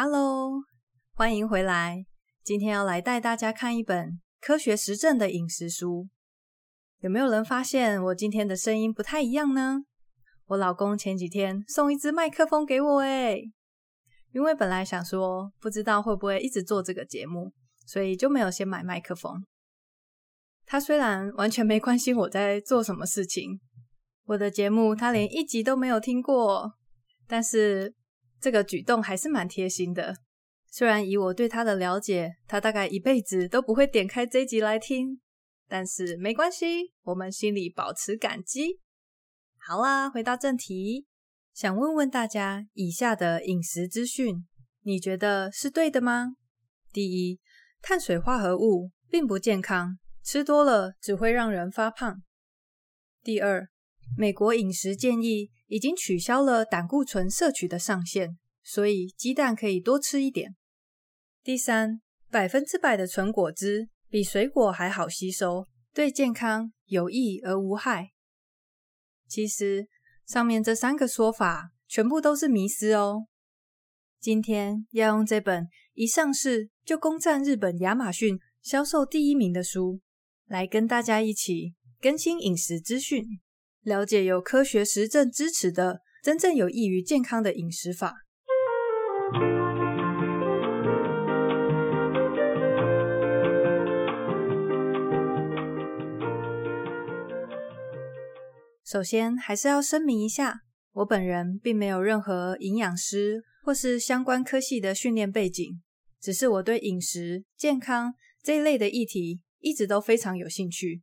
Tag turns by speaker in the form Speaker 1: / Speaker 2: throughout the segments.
Speaker 1: Hello，欢迎回来。今天要来带大家看一本科学实证的饮食书。有没有人发现我今天的声音不太一样呢？我老公前几天送一支麦克风给我，诶，因为本来想说不知道会不会一直做这个节目，所以就没有先买麦克风。他虽然完全没关心我在做什么事情，我的节目他连一集都没有听过，但是。这个举动还是蛮贴心的，虽然以我对他的了解，他大概一辈子都不会点开这集来听，但是没关系，我们心里保持感激。好啦，回到正题，想问问大家，以下的饮食资讯，你觉得是对的吗？第一，碳水化合物并不健康，吃多了只会让人发胖。第二，美国饮食建议已经取消了胆固醇摄取的上限，所以鸡蛋可以多吃一点。第三，百分之百的纯果汁比水果还好吸收，对健康有益而无害。其实上面这三个说法全部都是迷思哦。今天要用这本一上市就攻占日本亚马逊销售第一名的书，来跟大家一起更新饮食资讯。了解有科学实证支持的真正有益于健康的饮食法。首先，还是要声明一下，我本人并没有任何营养师或是相关科系的训练背景，只是我对饮食、健康这一类的议题一直都非常有兴趣。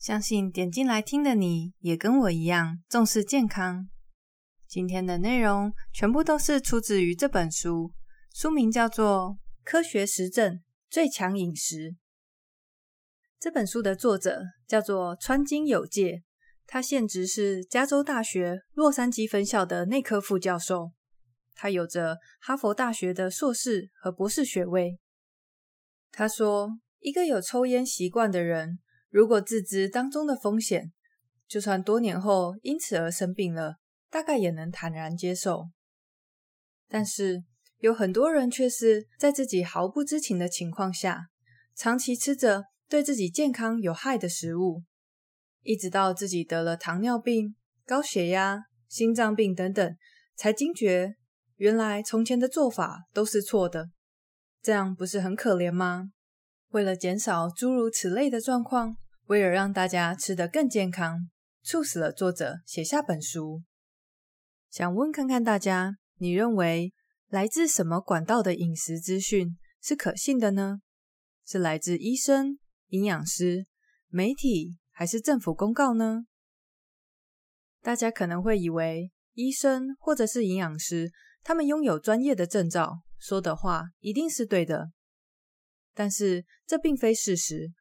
Speaker 1: 相信点进来听的你也跟我一样重视健康。今天的内容全部都是出自于这本书，书名叫做《科学实证最强饮食》。这本书的作者叫做川津有介，他现职是加州大学洛杉矶分校的内科副教授，他有着哈佛大学的硕士和博士学位。他说，一个有抽烟习惯的人。如果自知当中的风险，就算多年后因此而生病了，大概也能坦然接受。但是有很多人却是在自己毫不知情的情况下，长期吃着对自己健康有害的食物，一直到自己得了糖尿病、高血压、心脏病等等，才惊觉原来从前的做法都是错的。这样不是很可怜吗？为了减少诸如此类的状况，为了让大家吃得更健康，促使了作者写下本书。想问看看大家，你认为来自什么管道的饮食资讯是可信的呢？是来自医生、营养师、媒体，还是政府公告呢？大家可能会以为医生或者是营养师，他们拥有专业的证照，说的话一定是对的。但是这并非事实，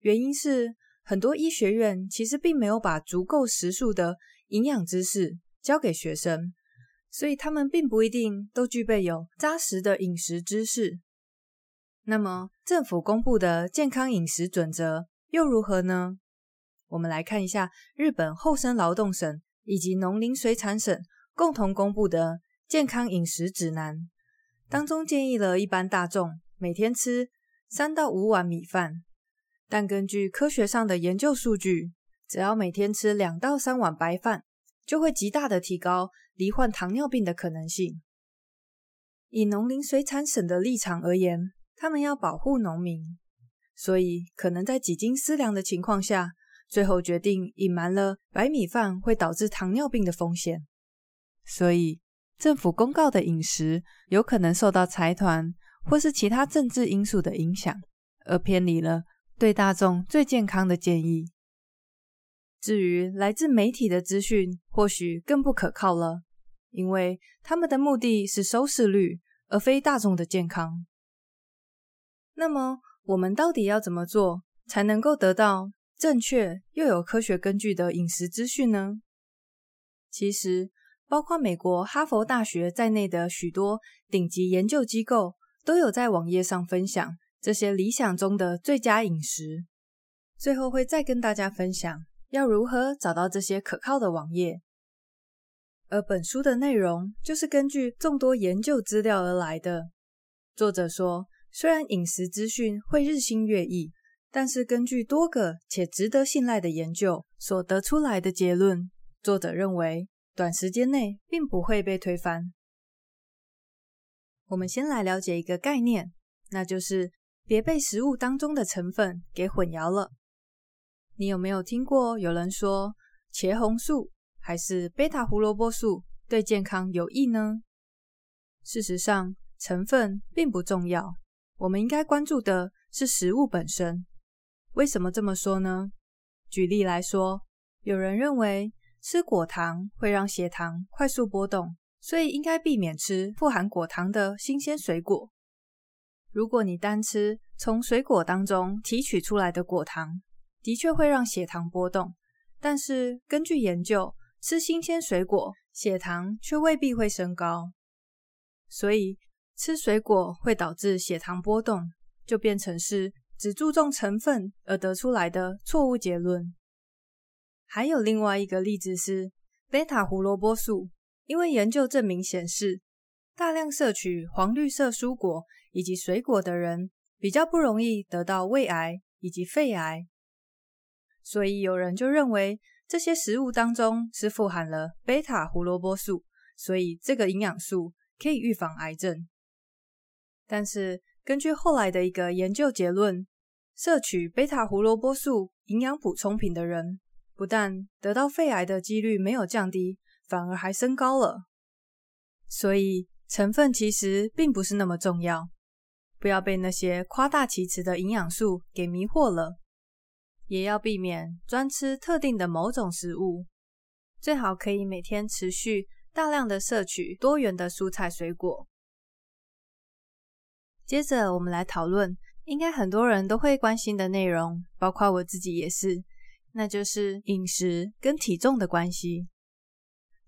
Speaker 1: 原因是很多医学院其实并没有把足够时数的营养知识教给学生，所以他们并不一定都具备有扎实的饮食知识。那么政府公布的健康饮食准则又如何呢？我们来看一下日本厚生劳动省以及农林水产省共同公布的健康饮食指南，当中建议了一般大众每天吃三到五碗米饭，但根据科学上的研究数据，只要每天吃两到三碗白饭，就会极大的提高罹患糖尿病的可能性。以农林水产省的立场而言，他们要保护农民，所以可能在几经思量的情况下，最后决定隐瞒了白米饭会导致糖尿病的风险。所以政府公告的饮食有可能受到财团。或是其他政治因素的影响，而偏离了对大众最健康的建议。至于来自媒体的资讯，或许更不可靠了，因为他们的目的是收视率，而非大众的健康。那么，我们到底要怎么做，才能够得到正确又有科学根据的饮食资讯呢？其实，包括美国哈佛大学在内的许多顶级研究机构。都有在网页上分享这些理想中的最佳饮食，最后会再跟大家分享要如何找到这些可靠的网页。而本书的内容就是根据众多研究资料而来的。作者说，虽然饮食资讯会日新月异，但是根据多个且值得信赖的研究所得出来的结论，作者认为短时间内并不会被推翻。我们先来了解一个概念，那就是别被食物当中的成分给混淆了。你有没有听过有人说茄红素还是贝塔胡萝卜素对健康有益呢？事实上，成分并不重要，我们应该关注的是食物本身。为什么这么说呢？举例来说，有人认为吃果糖会让血糖快速波动。所以应该避免吃富含果糖的新鲜水果。如果你单吃从水果当中提取出来的果糖，的确会让血糖波动。但是根据研究，吃新鲜水果血糖却未必会升高。所以吃水果会导致血糖波动，就变成是只注重成分而得出来的错误结论。还有另外一个例子是贝塔胡萝卜素。因为研究证明显示，大量摄取黄绿色蔬果以及水果的人，比较不容易得到胃癌以及肺癌。所以有人就认为，这些食物当中是富含了贝塔胡萝卜素，所以这个营养素可以预防癌症。但是根据后来的一个研究结论，摄取贝塔胡萝卜素营养补充品的人，不但得到肺癌的几率没有降低。反而还升高了，所以成分其实并不是那么重要，不要被那些夸大其词的营养素给迷惑了，也要避免专吃特定的某种食物，最好可以每天持续大量的摄取多元的蔬菜水果。接着我们来讨论，应该很多人都会关心的内容，包括我自己也是，那就是饮食跟体重的关系。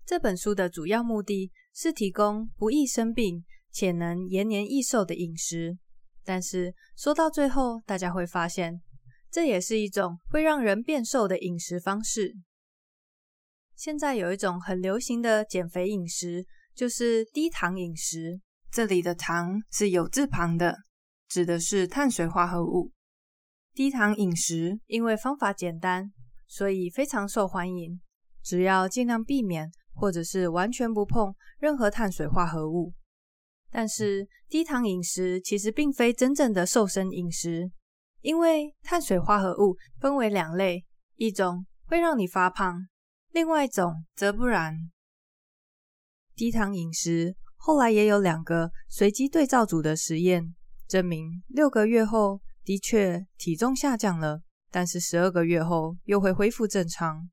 Speaker 1: 这本书的主要目的是提供不易生病且能延年益寿的饮食，但是说到最后，大家会发现，这也是一种会让人变瘦的饮食方式。现在有一种很流行的减肥饮食，就是低糖饮食。这里的“糖”是有字旁的，指的是碳水化合物。低糖饮食因为方法简单，所以非常受欢迎。只要尽量避免。或者是完全不碰任何碳水化合物，但是低糖饮食其实并非真正的瘦身饮食，因为碳水化合物分为两类，一种会让你发胖，另外一种则不然。低糖饮食后来也有两个随机对照组的实验，证明六个月后的确体重下降了，但是十二个月后又会恢复正常。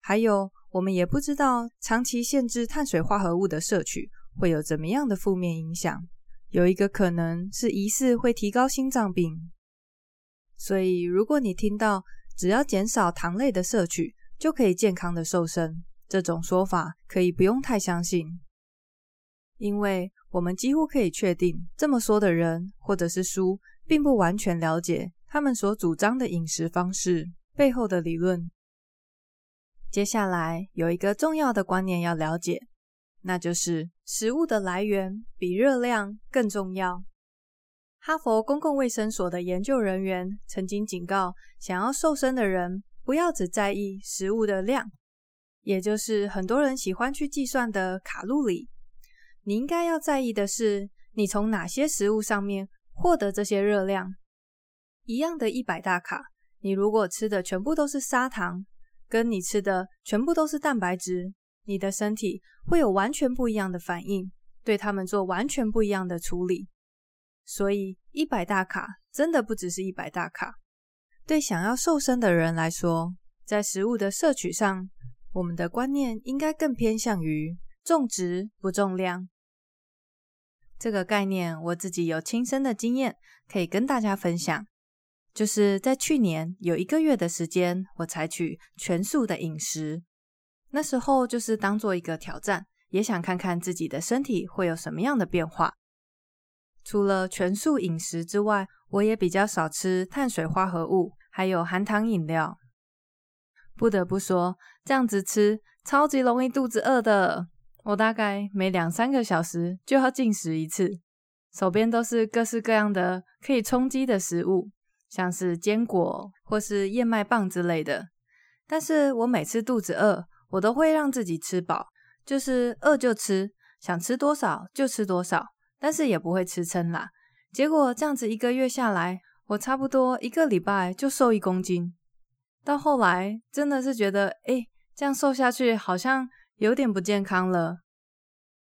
Speaker 1: 还有。我们也不知道长期限制碳水化合物的摄取会有怎么样的负面影响。有一个可能是疑似会提高心脏病。所以，如果你听到只要减少糖类的摄取就可以健康的瘦身，这种说法可以不用太相信，因为我们几乎可以确定，这么说的人或者是书并不完全了解他们所主张的饮食方式背后的理论。接下来有一个重要的观念要了解，那就是食物的来源比热量更重要。哈佛公共卫生所的研究人员曾经警告，想要瘦身的人不要只在意食物的量，也就是很多人喜欢去计算的卡路里。你应该要在意的是，你从哪些食物上面获得这些热量。一样的一百大卡，你如果吃的全部都是砂糖。跟你吃的全部都是蛋白质，你的身体会有完全不一样的反应，对他们做完全不一样的处理。所以一百大卡真的不只是一百大卡。对想要瘦身的人来说，在食物的摄取上，我们的观念应该更偏向于重质不重量。这个概念我自己有亲身的经验，可以跟大家分享。就是在去年有一个月的时间，我采取全素的饮食。那时候就是当做一个挑战，也想看看自己的身体会有什么样的变化。除了全素饮食之外，我也比较少吃碳水化合物，还有含糖饮料。不得不说，这样子吃超级容易肚子饿的。我大概每两三个小时就要进食一次，手边都是各式各样的可以充饥的食物，像是坚果或是燕麦棒之类的。但是我每次肚子饿，我都会让自己吃饱，就是饿就吃，想吃多少就吃多少，但是也不会吃撑啦。结果这样子一个月下来，我差不多一个礼拜就瘦一公斤。到后来真的是觉得，诶，这样瘦下去好像有点不健康了。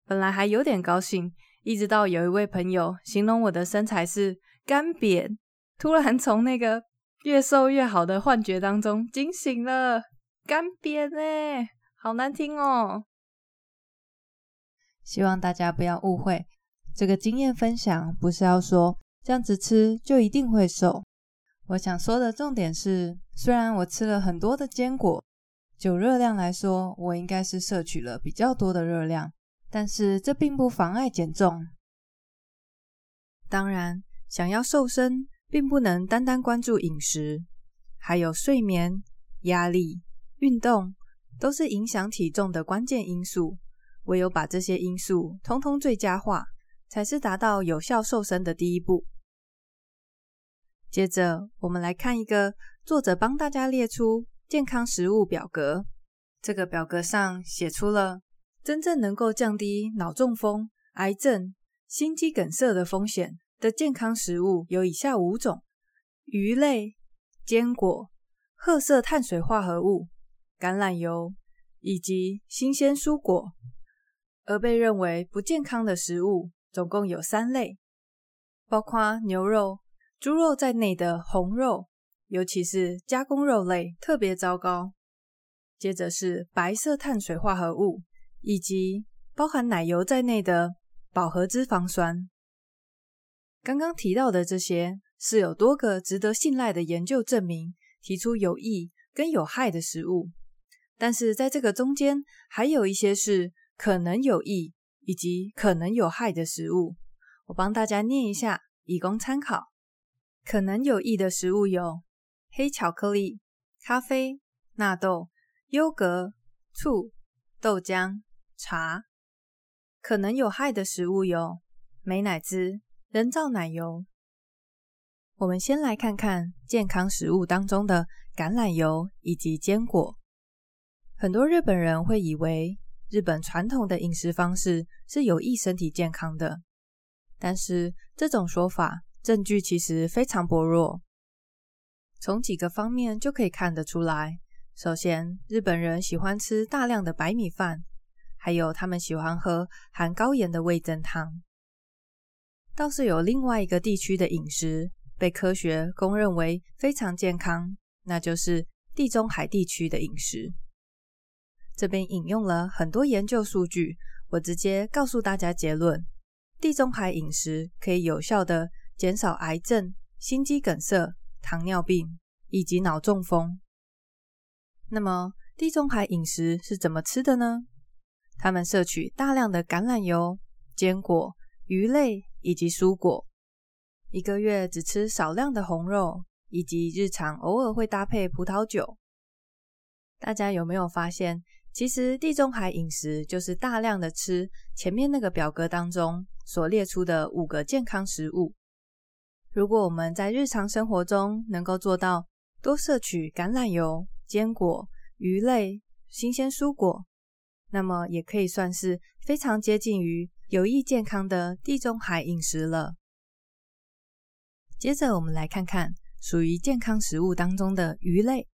Speaker 1: 本来还有点高兴，一直到有一位朋友形容我的身材是干瘪，突然从那个越瘦越好的幻觉当中惊醒了。干瘪呢，好难听哦。希望大家不要误会。这个经验分享不是要说这样子吃就一定会瘦。我想说的重点是，虽然我吃了很多的坚果，就热量来说，我应该是摄取了比较多的热量，但是这并不妨碍减重。当然，想要瘦身，并不能单单关注饮食，还有睡眠、压力、运动，都是影响体重的关键因素。唯有把这些因素通通最佳化，才是达到有效瘦身的第一步。接着，我们来看一个作者帮大家列出健康食物表格。这个表格上写出了真正能够降低脑中风、癌症、心肌梗塞的风险的健康食物有以下五种：鱼类、坚果、褐色碳水化合物、橄榄油以及新鲜蔬果。而被认为不健康的食物。总共有三类，包括牛肉、猪肉在内的红肉，尤其是加工肉类，特别糟糕。接着是白色碳水化合物，以及包含奶油在内的饱和脂肪酸。刚刚提到的这些是有多个值得信赖的研究证明，提出有益跟有害的食物，但是在这个中间，还有一些是可能有益。以及可能有害的食物，我帮大家念一下，以供参考。可能有益的食物有黑巧克力、咖啡、纳豆、优格、醋、豆浆、茶。可能有害的食物有美乃滋、人造奶油。我们先来看看健康食物当中的橄榄油以及坚果。很多日本人会以为，日本传统的饮食方式是有益身体健康的，但是这种说法证据其实非常薄弱。从几个方面就可以看得出来。首先，日本人喜欢吃大量的白米饭，还有他们喜欢喝含高盐的味噌汤。倒是有另外一个地区的饮食被科学公认为非常健康，那就是地中海地区的饮食。这边引用了很多研究数据，我直接告诉大家结论：地中海饮食可以有效地减少癌症、心肌梗塞、糖尿病以及脑中风。那么，地中海饮食是怎么吃的呢？他们摄取大量的橄榄油、坚果、鱼类以及蔬果，一个月只吃少量的红肉，以及日常偶尔会搭配葡萄酒。大家有没有发现？其实地中海饮食就是大量的吃前面那个表格当中所列出的五个健康食物。如果我们在日常生活中能够做到多摄取橄榄油、坚果、鱼类、新鲜蔬果，那么也可以算是非常接近于有益健康的地中海饮食了。接着我们来看看属于健康食物当中的鱼类。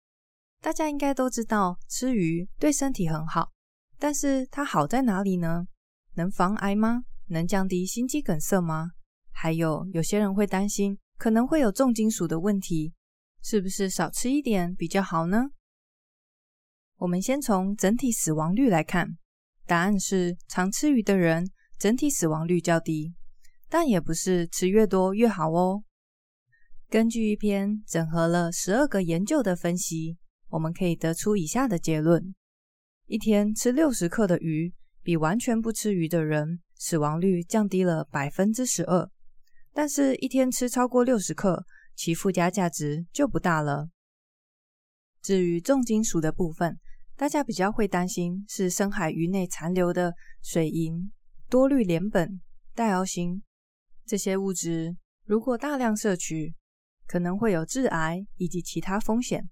Speaker 1: 大家应该都知道，吃鱼对身体很好，但是它好在哪里呢？能防癌吗？能降低心肌梗塞吗？还有，有些人会担心可能会有重金属的问题，是不是少吃一点比较好呢？我们先从整体死亡率来看，答案是常吃鱼的人整体死亡率较低，但也不是吃越多越好哦。根据一篇整合了十二个研究的分析。我们可以得出以下的结论：一天吃六十克的鱼，比完全不吃鱼的人死亡率降低了百分之十二。但是，一天吃超过六十克，其附加价值就不大了。至于重金属的部分，大家比较会担心是深海鱼内残留的水银、多氯联苯、代奥辛这些物质，如果大量摄取，可能会有致癌以及其他风险。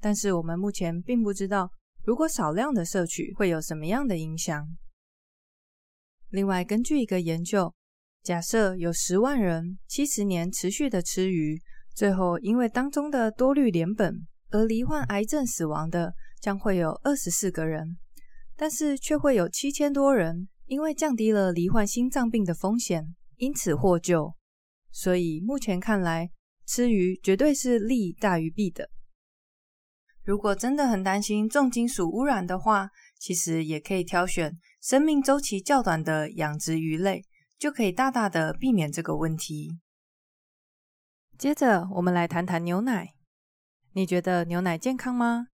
Speaker 1: 但是我们目前并不知道，如果少量的摄取会有什么样的影响。另外，根据一个研究，假设有十万人七十年持续的吃鱼，最后因为当中的多氯联苯而罹患癌症死亡的，将会有二十四个人，但是却会有七千多人因为降低了罹患心脏病的风险，因此获救。所以目前看来，吃鱼绝对是利大于弊的。如果真的很担心重金属污染的话，其实也可以挑选生命周期较短的养殖鱼类，就可以大大的避免这个问题。接着，我们来谈谈牛奶。你觉得牛奶健康吗？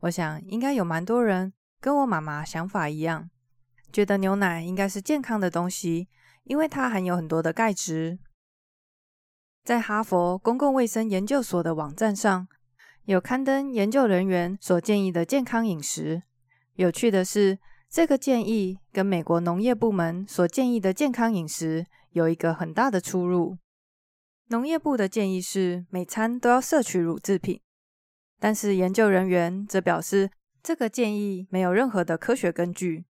Speaker 1: 我想应该有蛮多人跟我妈妈想法一样，觉得牛奶应该是健康的东西，因为它含有很多的钙质。在哈佛公共卫生研究所的网站上，有刊登研究人员所建议的健康饮食。有趣的是，这个建议跟美国农业部门所建议的健康饮食有一个很大的出入。农业部的建议是每餐都要摄取乳制品。但是研究人员则表示，这个建议没有任何的科学根据。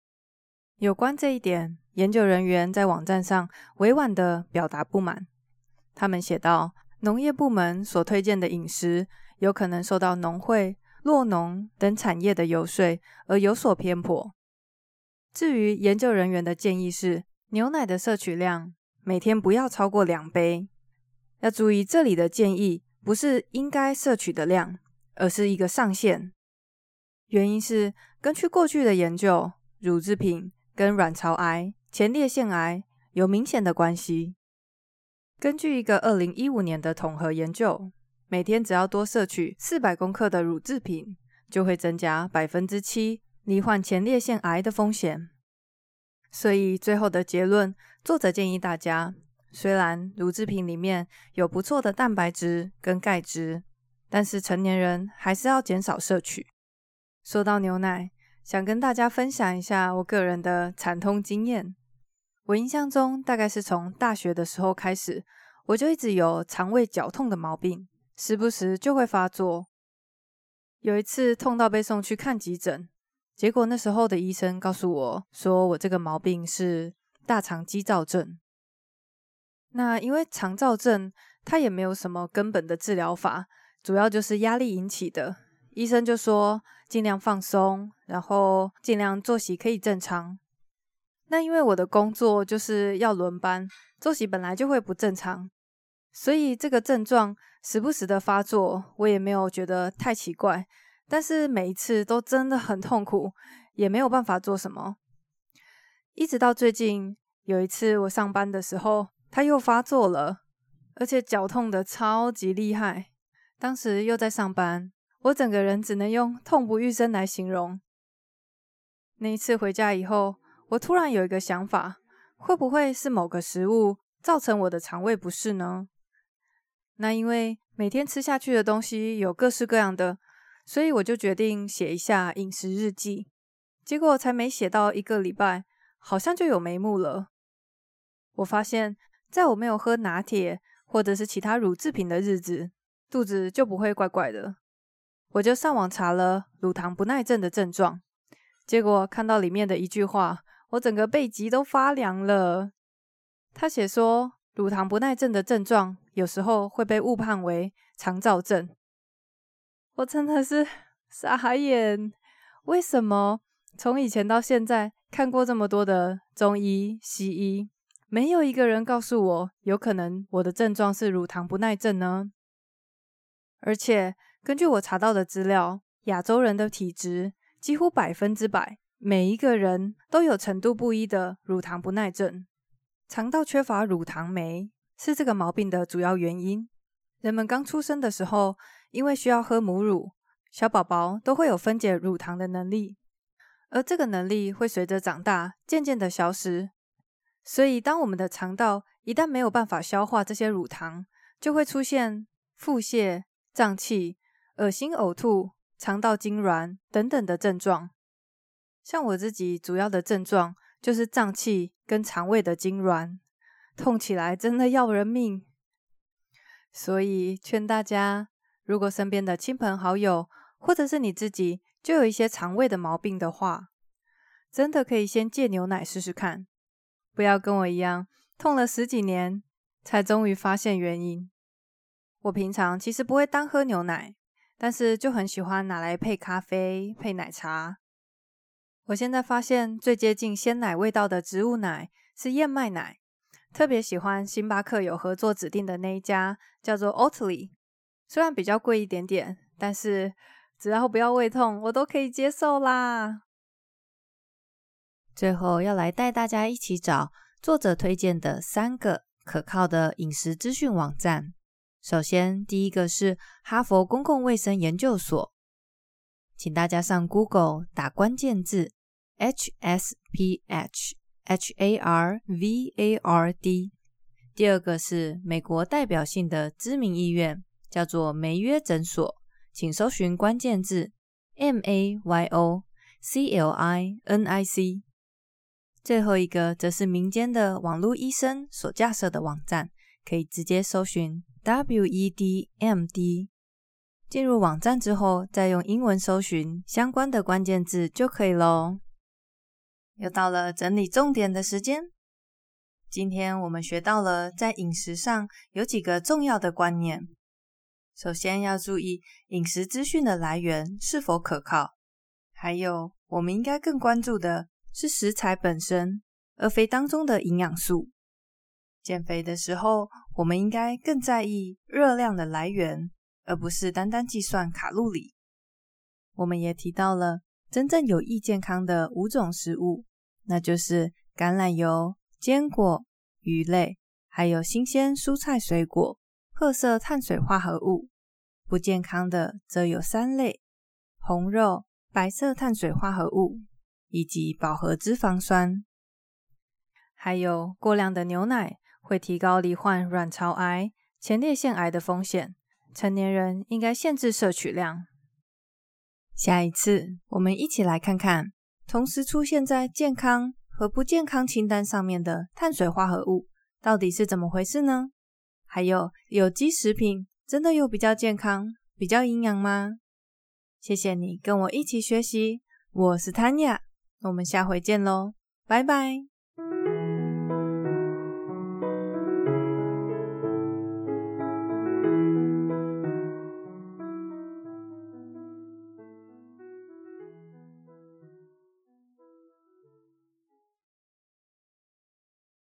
Speaker 1: 有关这一点，研究人员在网站上委婉地表达不满。他们写道：“农业部门所推荐的饮食，有可能受到农会、酪农等产业的游说而有所偏颇。至于研究人员的建议是，牛奶的摄取量每天不要超过两杯。要注意，这里的建议不是应该摄取的量。”而是一个上限。原因是根据过去的研究，乳制品跟卵巢癌、前列腺癌有明显的关系。根据一个二零一五年的统合研究，每天只要多摄取四百公克的乳制品，就会增加百分之七罹患前列腺癌的风险。所以最后的结论，作者建议大家，虽然乳制品里面有不错的蛋白质跟钙质。但是成年人还是要减少摄取。说到牛奶，想跟大家分享一下我个人的惨痛经验。我印象中，大概是从大学的时候开始，我就一直有肠胃绞痛的毛病，时不时就会发作。有一次痛到被送去看急诊，结果那时候的医生告诉我说，我这个毛病是大肠激躁症。那因为肠躁症，它也没有什么根本的治疗法。主要就是压力引起的，医生就说尽量放松，然后尽量作息可以正常。那因为我的工作就是要轮班，作息本来就会不正常，所以这个症状时不时的发作，我也没有觉得太奇怪。但是每一次都真的很痛苦，也没有办法做什么。一直到最近有一次我上班的时候，他又发作了，而且脚痛的超级厉害。当时又在上班，我整个人只能用痛不欲生来形容。那一次回家以后，我突然有一个想法：会不会是某个食物造成我的肠胃不适呢？那因为每天吃下去的东西有各式各样的，所以我就决定写一下饮食日记。结果才没写到一个礼拜，好像就有眉目了。我发现，在我没有喝拿铁或者是其他乳制品的日子，肚子就不会怪怪的，我就上网查了乳糖不耐症的症状，结果看到里面的一句话，我整个背脊都发凉了。他写说，乳糖不耐症的症状有时候会被误判为肠燥症，我真的是 傻眼。为什么从以前到现在看过这么多的中医、西医，没有一个人告诉我有可能我的症状是乳糖不耐症呢？而且根据我查到的资料，亚洲人的体质几乎百分之百，每一个人都有程度不一的乳糖不耐症。肠道缺乏乳糖酶是这个毛病的主要原因。人们刚出生的时候，因为需要喝母乳，小宝宝都会有分解乳糖的能力，而这个能力会随着长大渐渐的消失。所以，当我们的肠道一旦没有办法消化这些乳糖，就会出现腹泻。胀气、恶心、呕吐、肠道痉挛等等的症状。像我自己主要的症状就是胀气跟肠胃的痉挛，痛起来真的要人命。所以劝大家，如果身边的亲朋好友或者是你自己就有一些肠胃的毛病的话，真的可以先戒牛奶试试看，不要跟我一样痛了十几年才终于发现原因。我平常其实不会单喝牛奶，但是就很喜欢拿来配咖啡、配奶茶。我现在发现最接近鲜奶味道的植物奶是燕麦奶，特别喜欢星巴克有合作指定的那一家，叫做 Oatly。虽然比较贵一点点，但是只要不要胃痛，我都可以接受啦。最后要来带大家一起找作者推荐的三个可靠的饮食资讯网站。首先，第一个是哈佛公共卫生研究所，请大家上 Google 打关键字 HSPH HARVARD。第二个是美国代表性的知名医院，叫做梅约诊所，请搜寻关键字 MAYOCLINIC。最后一个则是民间的网络医生所架设的网站，可以直接搜寻。WEDMD，进入网站之后，再用英文搜寻相关的关键字就可以喽。又到了整理重点的时间。今天我们学到了在饮食上有几个重要的观念。首先要注意饮食资讯的来源是否可靠，还有我们应该更关注的是食材本身，而非当中的营养素。减肥的时候，我们应该更在意热量的来源，而不是单单计算卡路里。我们也提到了真正有益健康的五种食物，那就是橄榄油、坚果、鱼类，还有新鲜蔬菜水果、褐色碳水化合物。不健康的则有三类：红肉、白色碳水化合物以及饱和脂肪酸，还有过量的牛奶。会提高罹患卵巢癌、前列腺癌的风险，成年人应该限制摄取量。下一次，我们一起来看看同时出现在健康和不健康清单上面的碳水化合物到底是怎么回事呢？还有，有机食品真的有比较健康、比较营养吗？谢谢你跟我一起学习，我是 Tanya，我们下回见喽，拜拜。